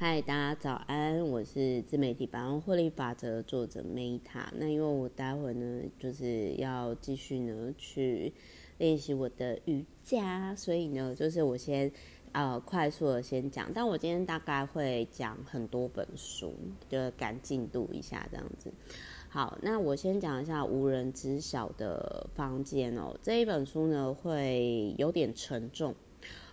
嗨，大家早安，我是自媒体百万获利法则作者 Meta。那因为我待会呢，就是要继续呢去练习我的瑜伽，所以呢，就是我先呃快速的先讲。但我今天大概会讲很多本书，就赶进度一下这样子。好，那我先讲一下无人知晓的房间哦。这一本书呢，会有点沉重。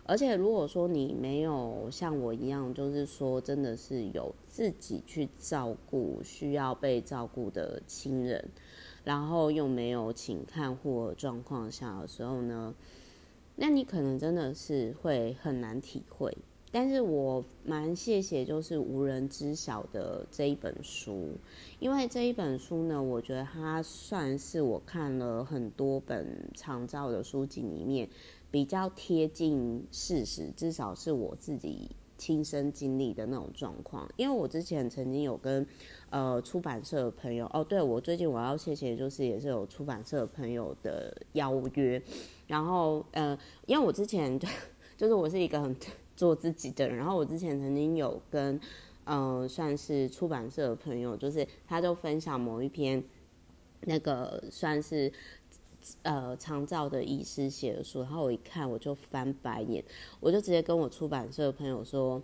而且，如果说你没有像我一样，就是说真的是有自己去照顾需要被照顾的亲人，然后又没有请看护的状况下的时候呢，那你可能真的是会很难体会。但是我蛮谢谢就是无人知晓的这一本书，因为这一本书呢，我觉得它算是我看了很多本长照的书籍里面。比较贴近事实，至少是我自己亲身经历的那种状况。因为我之前曾经有跟呃出版社的朋友，哦，对，我最近我要谢谢，就是也是有出版社的朋友的邀约。然后呃，因为我之前就是我是一个很做自己的人，然后我之前曾经有跟呃算是出版社的朋友，就是他就分享某一篇那个算是。呃，长照的医师写的书，然后我一看我就翻白眼，我就直接跟我出版社的朋友说，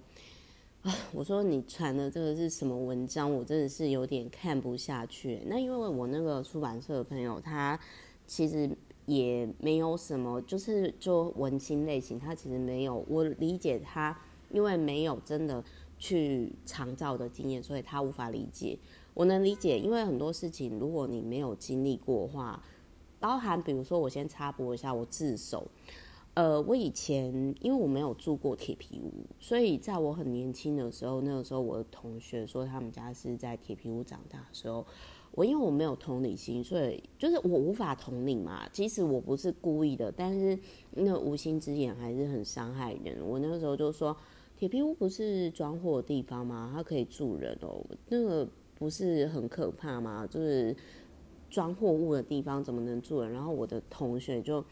啊，我说你传的这个是什么文章？我真的是有点看不下去。那因为我那个出版社的朋友，他其实也没有什么，就是做文青类型，他其实没有。我理解他，因为没有真的去长照的经验，所以他无法理解。我能理解，因为很多事情，如果你没有经历过的话。包含，比如说，我先插播一下，我自首。呃，我以前因为我没有住过铁皮屋，所以在我很年轻的时候，那个时候我的同学说他们家是在铁皮屋长大的时候，我因为我没有同理心，所以就是我无法同理嘛。即使我不是故意的，但是那无心之言还是很伤害人。我那个时候就说，铁皮屋不是装货的地方吗？它可以住人哦，那个不是很可怕吗？就是。装货物的地方怎么能住人？然后我的同学就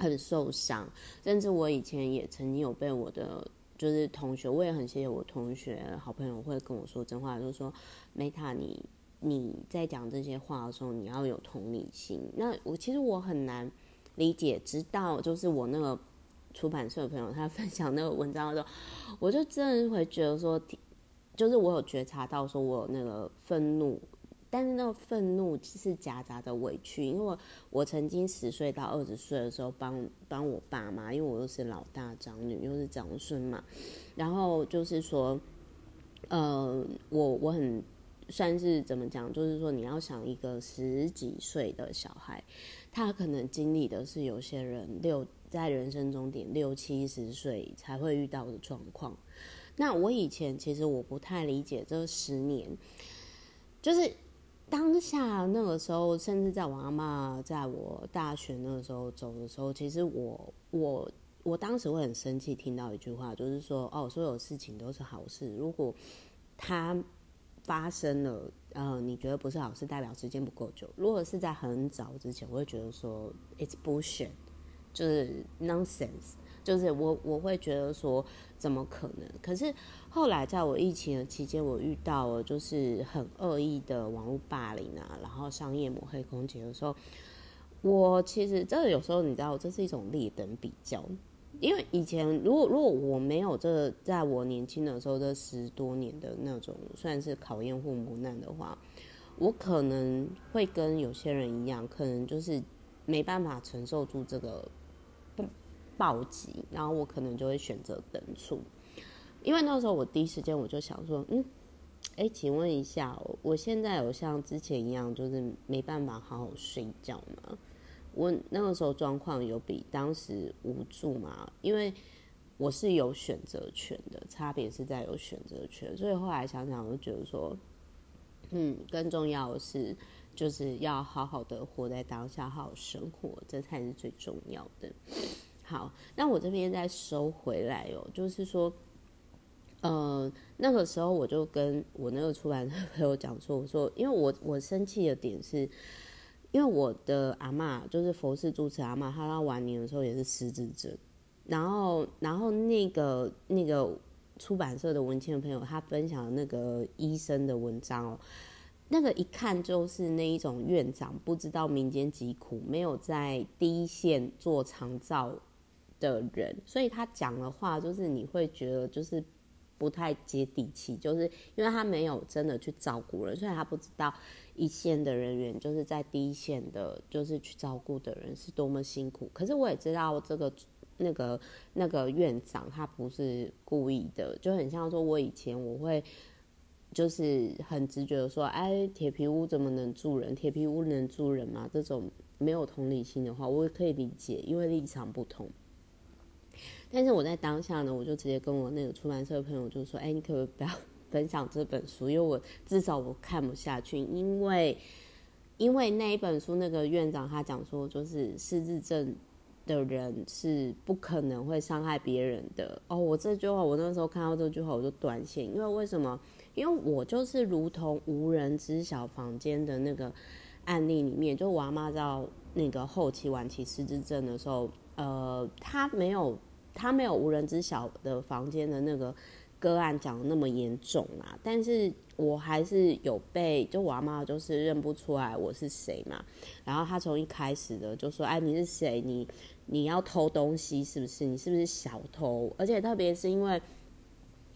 很受伤，甚至我以前也曾经有被我的就是同学，我也很谢谢我同学好朋友会跟我说真话，就是说 Meta，你你在讲这些话的时候，你要有同理心。那我其实我很难理解，直到就是我那个出版社的朋友他分享那个文章的时候，我就真的会觉得说，就是我有觉察到说我有那个愤怒。但是那个愤怒是夹杂着委屈，因为我曾经十岁到二十岁的时候帮帮我爸妈，因为我又是老大长女，又是长孙嘛，然后就是说，呃，我我很算是怎么讲，就是说你要想一个十几岁的小孩，他可能经历的是有些人六在人生终点六七十岁才会遇到的状况。那我以前其实我不太理解这十年，就是。当下那个时候，甚至在我阿妈在我大学那个时候走的时候，其实我我我当时会很生气，听到一句话，就是说哦，所有事情都是好事。如果它发生了，呃，你觉得不是好事，代表时间不够久。如果是在很早之前，我会觉得说 it's bullshit，就是 nonsense。就是我我会觉得说怎么可能？可是后来在我疫情的期间，我遇到了就是很恶意的网络霸凌啊，然后商业抹黑攻击的时候，我其实这有时候你知道，这是一种劣等比较。因为以前如果如果我没有这，在我年轻的时候这十多年的那种算是考验或磨难的话，我可能会跟有些人一样，可能就是没办法承受住这个。暴击，然后我可能就会选择等处，因为那时候我第一时间我就想说，嗯，哎，请问一下，我现在有像之前一样，就是没办法好好睡觉吗？我那个时候状况有比当时无助吗？因为我是有选择权的，差别是在有选择权，所以后来想想，我就觉得说，嗯，更重要的是，就是要好好的活在当下，好好生活，这才是最重要的。好，那我这边再收回来哦，就是说，呃，那个时候我就跟我那个出版社朋友讲说，我说，因为我我生气的点是，因为我的阿嬷就是佛事主持阿嬷，她到晚年的时候也是失智症，然后然后那个那个出版社的文青朋友，他分享那个医生的文章哦，那个一看就是那一种院长不知道民间疾苦，没有在第一线做长照的人，所以他讲的话就是你会觉得就是。不太接地气，就是因为他没有真的去照顾人，所以他不知道一线的人员就是在第一线的，就是去照顾的人是多么辛苦。可是我也知道这个那个那个院长他不是故意的，就很像说我以前我会就是很直觉的说，哎，铁皮屋怎么能住人？铁皮屋能住人吗？这种没有同理心的话，我也可以理解，因为立场不同。但是我在当下呢，我就直接跟我那个出版社的朋友就说：“哎、你可不可以不要分享这本书？因为我至少我看不下去，因为因为那一本书那个院长他讲说，就是失智症的人是不可能会伤害别人的。哦，我这句话，我那时候看到这句话我就短线，因为为什么？因为我就是如同无人知晓房间的那个案例里面，就我阿妈到那个后期晚期失智症的时候，呃，他没有。”他没有无人知晓的房间的那个个案讲的那么严重啊，但是我还是有被，就我阿妈就是认不出来我是谁嘛，然后他从一开始的就说，哎，你是谁？你你要偷东西是不是？你是不是小偷？而且特别是因为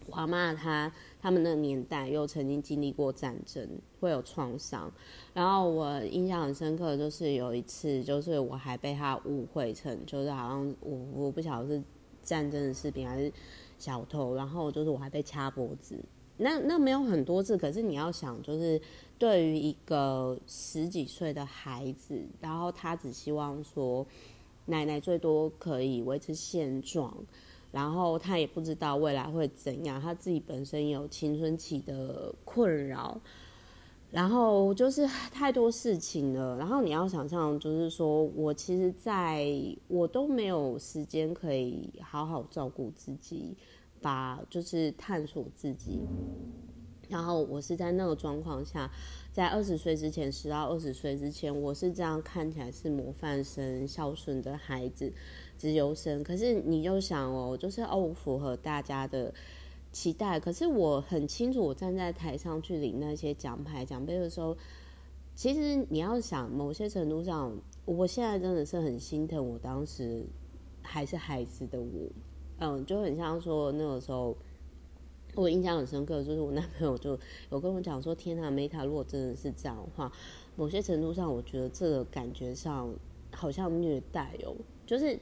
我阿妈她他们那个年代又曾经经历过战争，会有创伤，然后我印象很深刻，就是有一次，就是我还被他误会成，就是好像我我不晓得是。战争的士兵还是小偷，然后就是我还被掐脖子，那那没有很多次，可是你要想，就是对于一个十几岁的孩子，然后他只希望说奶奶最多可以维持现状，然后他也不知道未来会怎样，他自己本身有青春期的困扰。然后就是太多事情了，然后你要想象，就是说我其实在我都没有时间可以好好照顾自己，把就是探索自己。然后我是在那个状况下，在二十岁之前，十到二十岁之前，我是这样看起来是模范生、孝顺的孩子、直优生。可是你就想哦，就是哦，符合大家的。期待，可是我很清楚，我站在台上去领那些奖牌奖杯的时候，其实你要想，某些程度上，我现在真的是很心疼我当时还是孩子的我，嗯，就很像说那个时候，我印象很深刻，就是我男朋友就有跟我讲说：“天哪，Meta，如果真的是这样的话，某些程度上，我觉得这个感觉上好像虐待哦，就是。”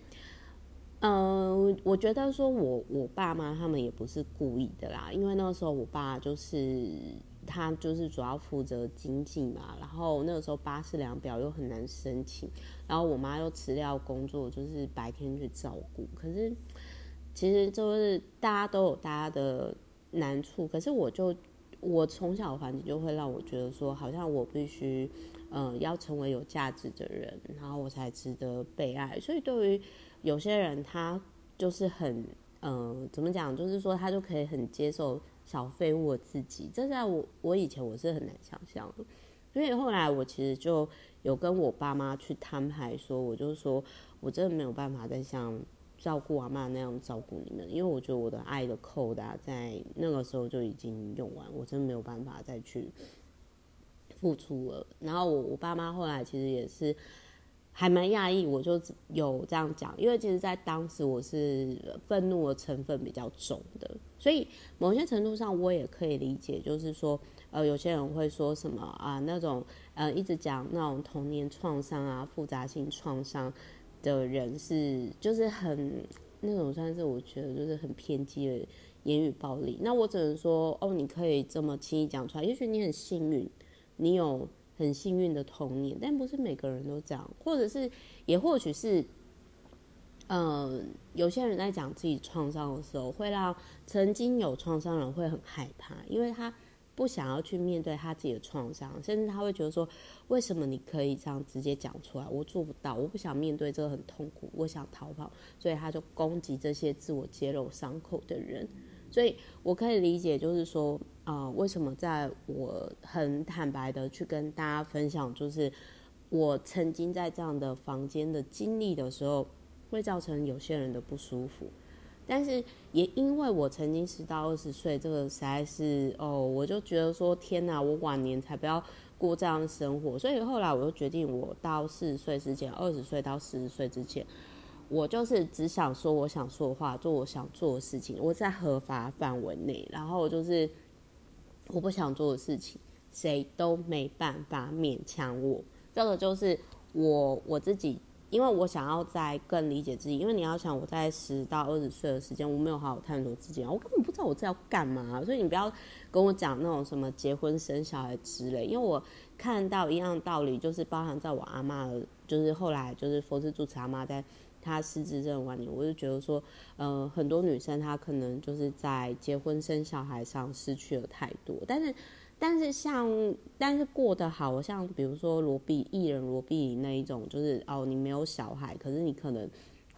嗯、呃，我觉得说我我爸妈他们也不是故意的啦，因为那个时候我爸就是他就是主要负责经济嘛，然后那个时候八四两表又很难申请，然后我妈又辞掉工作，就是白天去照顾。可是其实就是大家都有大家的难处，可是我就我从小的环境就会让我觉得说，好像我必须嗯、呃、要成为有价值的人，然后我才值得被爱。所以对于有些人他就是很，嗯、呃，怎么讲？就是说他就可以很接受小废物自己，这在我我以前我是很难想象的。所以后来我其实就有跟我爸妈去摊牌，说我就说我真的没有办法再像照顾阿妈那样照顾你们，因为我觉得我的爱的扣打在那个时候就已经用完，我真的没有办法再去付出了。然后我我爸妈后来其实也是。还蛮讶异，我就有这样讲，因为其实，在当时我是愤怒的成分比较重的，所以某些程度上我也可以理解，就是说，呃，有些人会说什么啊，那种呃，一直讲那种童年创伤啊、复杂性创伤的人是，就是很那种算是我觉得就是很偏激的言语暴力。那我只能说，哦，你可以这么轻易讲出来，也许你很幸运，你有。很幸运的童年，但不是每个人都这样，或者是，也或许是，嗯、有些人在讲自己创伤的时候，会让曾经有创伤人会很害怕，因为他不想要去面对他自己的创伤，甚至他会觉得说，为什么你可以这样直接讲出来，我做不到，我不想面对这个很痛苦，我想逃跑，所以他就攻击这些自我揭露伤口的人，所以我可以理解，就是说。啊、为什么在我很坦白的去跟大家分享，就是我曾经在这样的房间的经历的时候，会造成有些人的不舒服？但是也因为我曾经十到二十岁，这个实在是哦，我就觉得说天哪，我晚年才不要过这样的生活。所以后来我就决定，我到四十岁之前，二十岁到四十岁之前，我就是只想说我想说的话，做我想做的事情，我在合法范围内。然后就是我不想做的事情，谁都没办法勉强我。这个就是我我自己。因为我想要在更理解自己，因为你要想我在十到二十岁的时间，我没有好好探索自己，我根本不知道我这要干嘛，所以你不要跟我讲那种什么结婚生小孩之类，因为我看到一样道理，就是包含在我阿妈的，就是后来就是佛师住持阿妈在她失智症晚年，我就觉得说，呃，很多女生她可能就是在结婚生小孩上失去了太多，但是。但是像，但是过得好，像比如说罗碧艺人罗碧那一种，就是哦，你没有小孩，可是你可能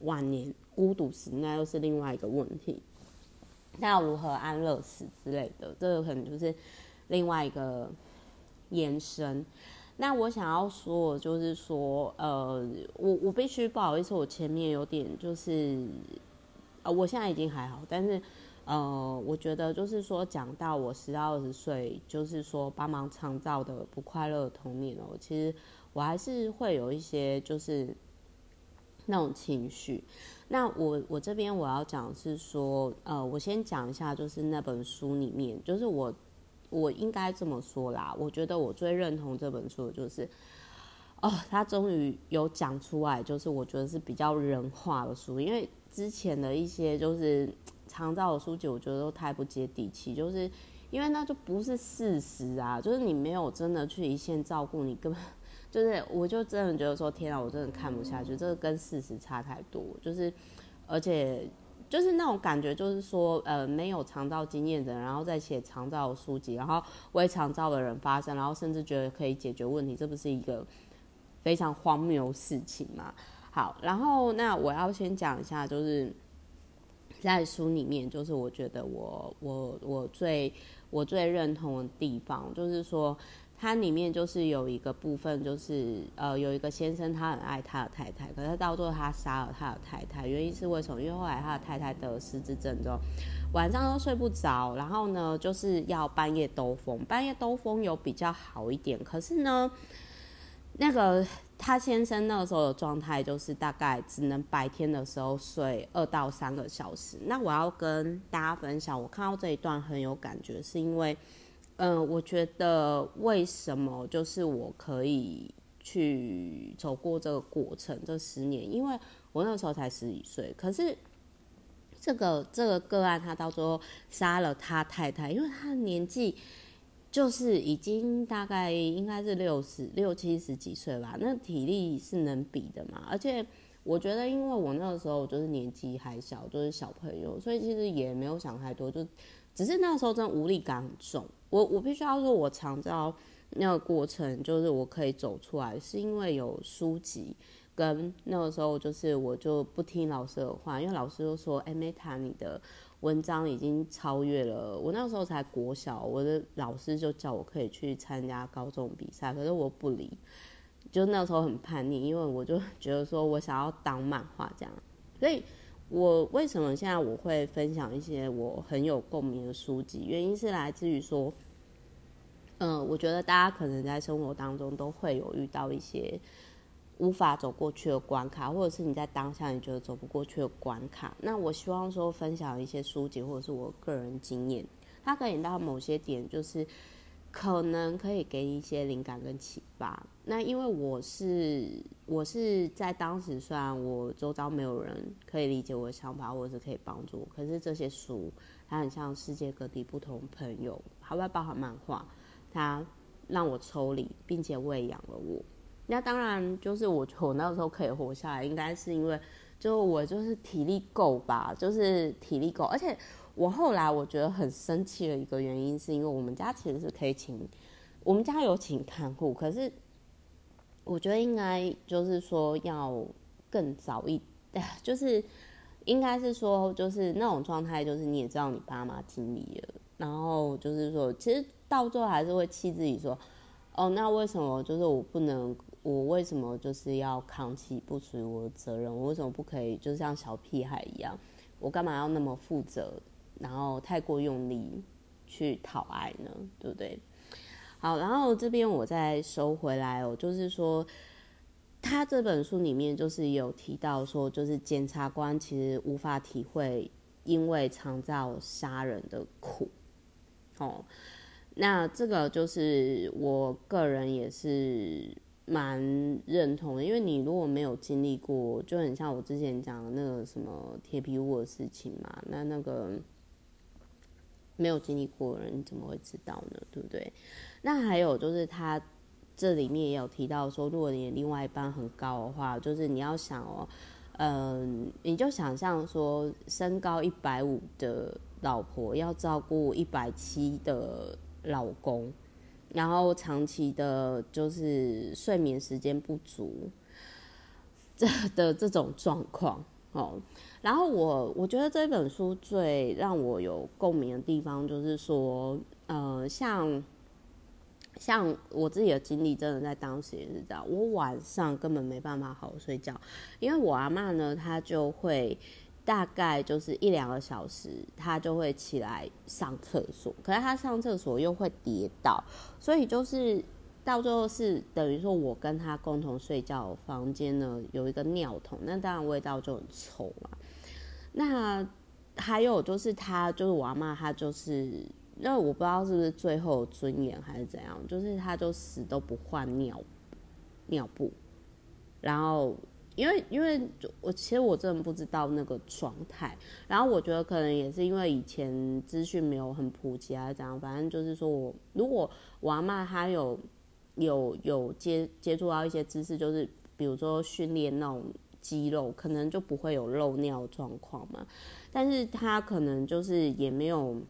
晚年孤独死，那又是另外一个问题。那要如何安乐死之类的，这个可能就是另外一个延伸。那我想要说，就是说，呃，我我必须不好意思，我前面有点就是，呃，我现在已经还好，但是。呃，我觉得就是说，讲到我十到二十岁，就是说帮忙创造的不快乐的童年哦，其实我还是会有一些就是那种情绪。那我我这边我要讲是说，呃，我先讲一下，就是那本书里面，就是我我应该这么说啦，我觉得我最认同这本书就是，哦，他终于有讲出来，就是我觉得是比较人化的书，因为之前的一些就是。长照的书籍，我觉得都太不接地气，就是因为那就不是事实啊，就是你没有真的去一线照顾，你根本就是，我就真的觉得说，天啊，我真的看不下去，这个跟事实差太多，就是而且就是那种感觉，就是说，呃，没有长照经验的人，然后再写长照书籍，然后为长照的人发声，然后甚至觉得可以解决问题，这不是一个非常荒谬事情吗？好，然后那我要先讲一下，就是。在书里面，就是我觉得我我我最我最认同的地方，就是说它里面就是有一个部分，就是呃有一个先生他很爱他的太太，可是到最后他杀了他的太太，原因是为什么？因为后来他的太太得了失智症之后，晚上都睡不着，然后呢就是要半夜兜风，半夜兜风有比较好一点，可是呢那个。他先生那个时候的状态就是大概只能白天的时候睡二到三个小时。那我要跟大家分享，我看到这一段很有感觉，是因为，嗯、我觉得为什么就是我可以去走过这个过程这十年，因为我那时候才十几岁，可是这个这个个案他到最后杀了他太太，因为他年纪。就是已经大概应该是六十六七十几岁吧，那体力是能比的嘛？而且我觉得，因为我那个时候就是年纪还小，就是小朋友，所以其实也没有想太多，就只是那时候真的无力感很重。我我必须要说，我常照那个过程，就是我可以走出来，是因为有书籍跟那个时候，就是我就不听老师的话，因为老师就说：“哎，Meta，你的。”文章已经超越了我那时候才国小，我的老师就叫我可以去参加高中比赛，可是我不理，就那时候很叛逆，因为我就觉得说我想要当漫画这样，所以我为什么现在我会分享一些我很有共鸣的书籍，原因是来自于说，嗯、我觉得大家可能在生活当中都会有遇到一些。无法走过去的关卡，或者是你在当下你觉得走不过去的关卡，那我希望说分享一些书籍或者是我个人经验，它可以到某些点，就是可能可以给你一些灵感跟启发。那因为我是我是在当时，虽然我周遭没有人可以理解我的想法，或者是可以帮助我，可是这些书它很像世界各地不同朋友，还会包含漫画，它让我抽离，并且喂养了我。那当然，就是我我那时候可以活下来，应该是因为，就我就是体力够吧，就是体力够。而且我后来我觉得很生气的一个原因，是因为我们家其实是可以请，我们家有请看护，可是我觉得应该就是说要更早一，就是应该是说就是那种状态，就是你也知道你爸妈经历了，然后就是说，其实到最后还是会气自己说，哦，那为什么就是我不能？我为什么就是要扛起不属于我的责任？我为什么不可以就像小屁孩一样我干嘛要那么负责，然后太过用力去讨爱呢？对不对？好，然后这边我再收回来哦，就是说，他这本书里面就是有提到说，就是检察官其实无法体会因为长照杀人的苦，哦，那这个就是我个人也是蛮认同的，因为你如果没有经历过，就很像我之前讲的那个什么铁皮屋的事情嘛，那那个没有经历过的人，怎么会知道呢？对不对？那还有就是，他这里面也有提到说，如果你的另外一半很高的话，就是你要想哦，嗯，你就想象说，身高一百五的老婆要照顾一百七的老公，然后长期的就是睡眠时间不足，这的这种状况哦。然后我我觉得这本书最让我有共鸣的地方，就是说，呃，像。像我自己的经历，真的在当时也是这样。我晚上根本没办法好好睡觉，因为我阿嬷呢，她就会大概就是一两个小时，她就会起来上厕所。可是她上厕所又会跌倒，所以就是到最后是等于说我跟他共同睡觉房间呢有一个尿桶，那当然味道就很臭嘛。那还有就是他就是我阿嬷，她就是。因为我不知道是不是最后尊严还是怎样，就是他就死都不换尿尿布，然后因为因为我其实我真的不知道那个状态，然后我觉得可能也是因为以前资讯没有很普及啊，这样，反正就是说我如果我阿嬷她有有有接接触到一些知识，就是比如说训练那种肌肉，可能就不会有漏尿状况嘛，但是他可能就是也没有。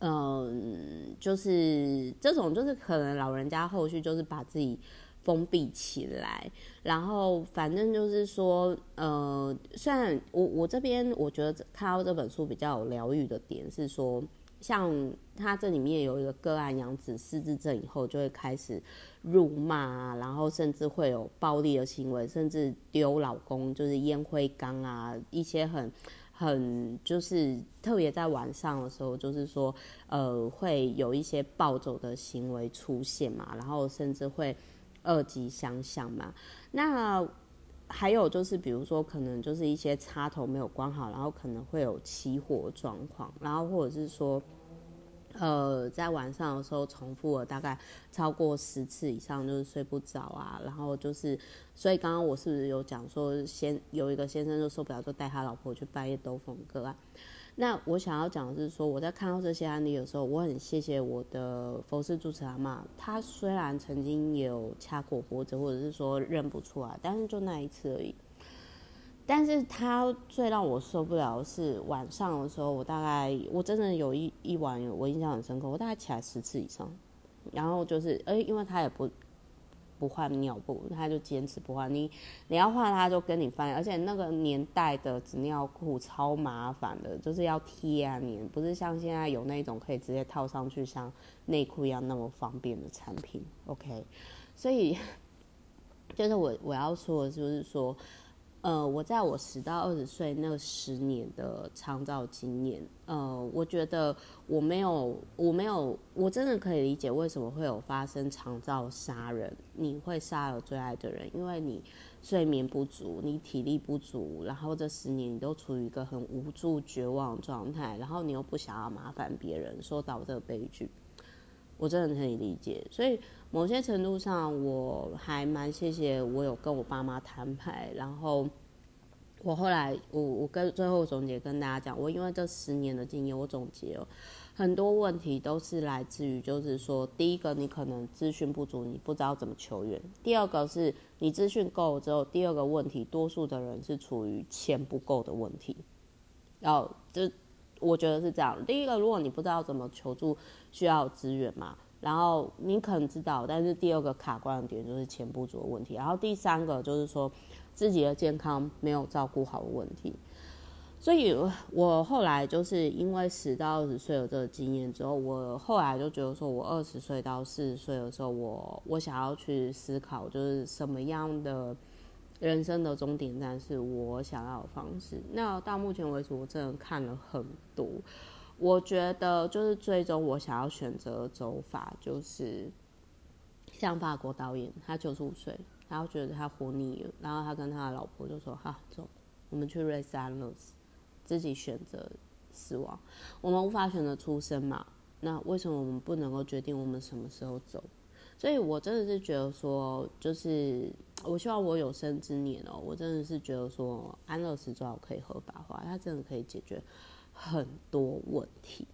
嗯，就是这种，就是可能老人家后续就是把自己封闭起来，然后反正就是说，呃，虽然我我这边我觉得看到这本书比较有疗愈的点是说，像他这里面有一个个案，杨子失智症以后就会开始辱骂，然后甚至会有暴力的行为，甚至丢老公，就是烟灰缸啊，一些很。很就是特别在晚上的时候，就是说，呃，会有一些暴走的行为出现嘛，然后甚至会二级相向嘛。那还有就是，比如说可能就是一些插头没有关好，然后可能会有起火状况，然后或者是说。呃，在晚上的时候重复了大概超过十次以上，就是睡不着啊。然后就是，所以刚刚我是不是有讲说，先有一个先生就受不了，就带他老婆去半夜兜风哥啊。那我想要讲的是说，我在看到这些案例的时候，我很谢谢我的佛事主持阿嬷。他虽然曾经有掐过脖子，或者是说认不出来，但是就那一次而已。但是他最让我受不了的是晚上的时候，我大概我真的有一一晚，我印象很深刻，我大概起来十次以上，然后就是，哎、因为他也不不换尿布，他就坚持不换，你你要换他就跟你翻，而且那个年代的纸尿裤超麻烦的，就是要贴啊你，不是像现在有那种可以直接套上去像内裤一样那么方便的产品，OK，所以 就是我我要说的就是说。呃，我在我十到二十岁那十年的长照经验，呃，我觉得我没有，我没有，我真的可以理解为什么会有发生长照杀人。你会杀了最爱的人，因为你睡眠不足，你体力不足，然后这十年你都处于一个很无助、绝望状态，然后你又不想要麻烦别人，说到这个悲剧，我真的可以理解。所以。某些程度上，我还蛮谢谢我有跟我爸妈摊牌，然后我后来我我跟最后总结跟大家讲，我因为这十年的经验，我总结了很多问题都是来自于，就是说，第一个你可能资讯不足，你不知道怎么求援；第二个是你资讯够了之后，第二个问题，多数的人是处于钱不够的问题。然后这我觉得是这样，第一个，如果你不知道怎么求助，需要资源嘛。然后你可能知道，但是第二个卡关的点就是钱不足的问题。然后第三个就是说自己的健康没有照顾好的问题。所以我后来就是因为十到二十岁有这个经验之后，我后来就觉得说，我二十岁到四十岁的时候，我我想要去思考，就是什么样的人生的终点站是我想要的方式。那到目前为止，我真的看了很多。我觉得就是最终我想要选择走法，就是像法国导演，他九十五岁，然后觉得他活腻了，然后他跟他的老婆就说：“哈，走，我们去瑞士安乐死，自己选择死亡。我们无法选择出生嘛？那为什么我们不能够决定我们什么时候走？所以我真的是觉得说，就是我希望我有生之年哦，我真的是觉得说，安乐死最好可以合法化，它真的可以解决。”很多问题，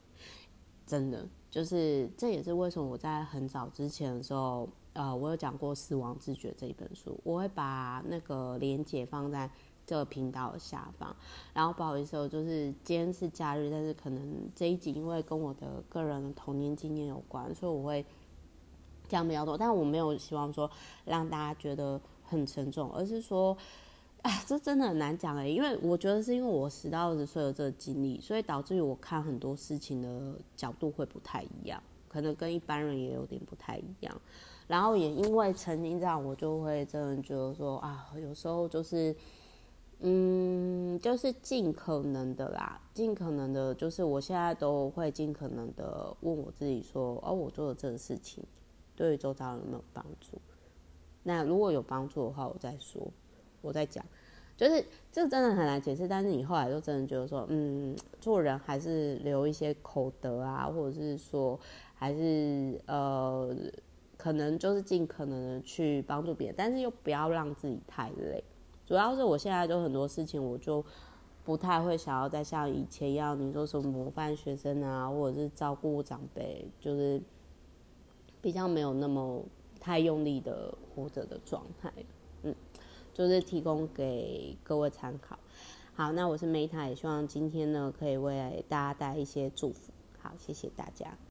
真的就是这也是为什么我在很早之前的时候，呃，我有讲过《死亡自觉》这一本书，我会把那个连结放在这个频道的下方。然后不好意思，就是今天是假日，但是可能这一集因为跟我的个人童年经验有关，所以我会讲比较多。但我没有希望说让大家觉得很沉重，而是说。哎，这真的很难讲哎，因为我觉得是因为我十到二十岁的这个经历，所以导致于我看很多事情的角度会不太一样，可能跟一般人也有点不太一样。然后也因为曾经这样，我就会真的觉得说啊，有时候就是，嗯，就是尽可能的啦，尽可能的，就是我现在都会尽可能的问我自己说，哦，我做的这个事情对于周遭有没有帮助？那如果有帮助的话，我再说。我在讲，就是这真的很难解释，但是你后来就真的觉得说，嗯，做人还是留一些口德啊，或者是说，还是呃，可能就是尽可能的去帮助别人，但是又不要让自己太累。主要是我现在就很多事情，我就不太会想要再像以前一样，你说什么模范学生啊，或者是照顾长辈，就是比较没有那么太用力的活着的状态，就是提供给各位参考。好，那我是梅塔也希望今天呢可以为大家带来一些祝福。好，谢谢大家。